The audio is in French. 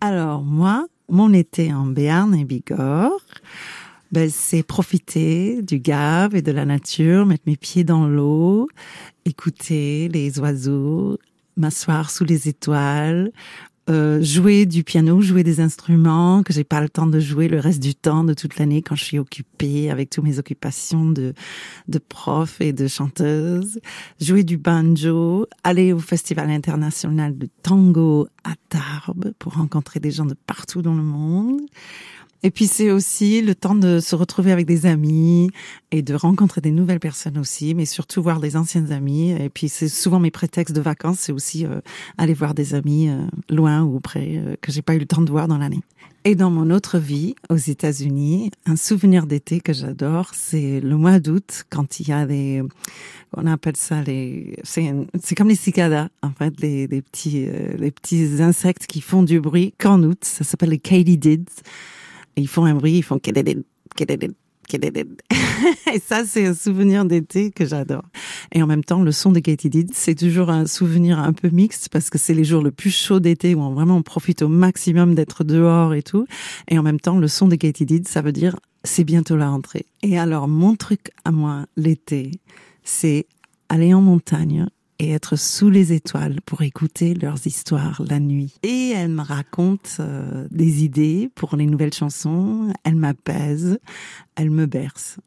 Alors moi, mon été en Béarn et Bigorre, ben, c'est profiter du Gave et de la nature, mettre mes pieds dans l'eau, écouter les oiseaux, m'asseoir sous les étoiles, euh, jouer du piano, jouer des instruments que j'ai pas le temps de jouer le reste du temps de toute l'année quand je suis occupée avec toutes mes occupations de de prof et de chanteuse, jouer du banjo, aller au festival international de tango à Tarbes pour rencontrer des gens de partout dans le monde et puis c'est aussi le temps de se retrouver avec des amis et de rencontrer des nouvelles personnes aussi, mais surtout voir des anciennes amies. Et puis c'est souvent mes prétextes de vacances, c'est aussi euh, aller voir des amis euh, loin ou près euh, que j'ai pas eu le temps de voir dans l'année. Et dans mon autre vie, aux États-Unis, un souvenir d'été que j'adore, c'est le mois d'août quand il y a des, on appelle ça les, c'est, c'est comme les cicadas en fait, les, les petits, les petits insectes qui font du bruit qu'en août. Ça s'appelle les katydids ils font un bruit, ils font et ça, c'est un souvenir d'été que j'adore. Et en même temps, le son de Katy c'est toujours un souvenir un peu mixte parce que c'est les jours le plus chauds d'été où on vraiment on profite au maximum d'être dehors et tout. Et en même temps, le son de Katy ça veut dire c'est bientôt la rentrée. Et alors, mon truc à moi, l'été, c'est aller en montagne et être sous les étoiles pour écouter leurs histoires la nuit. Et elle me raconte euh, des idées pour les nouvelles chansons, elle m'apaise, elle me berce.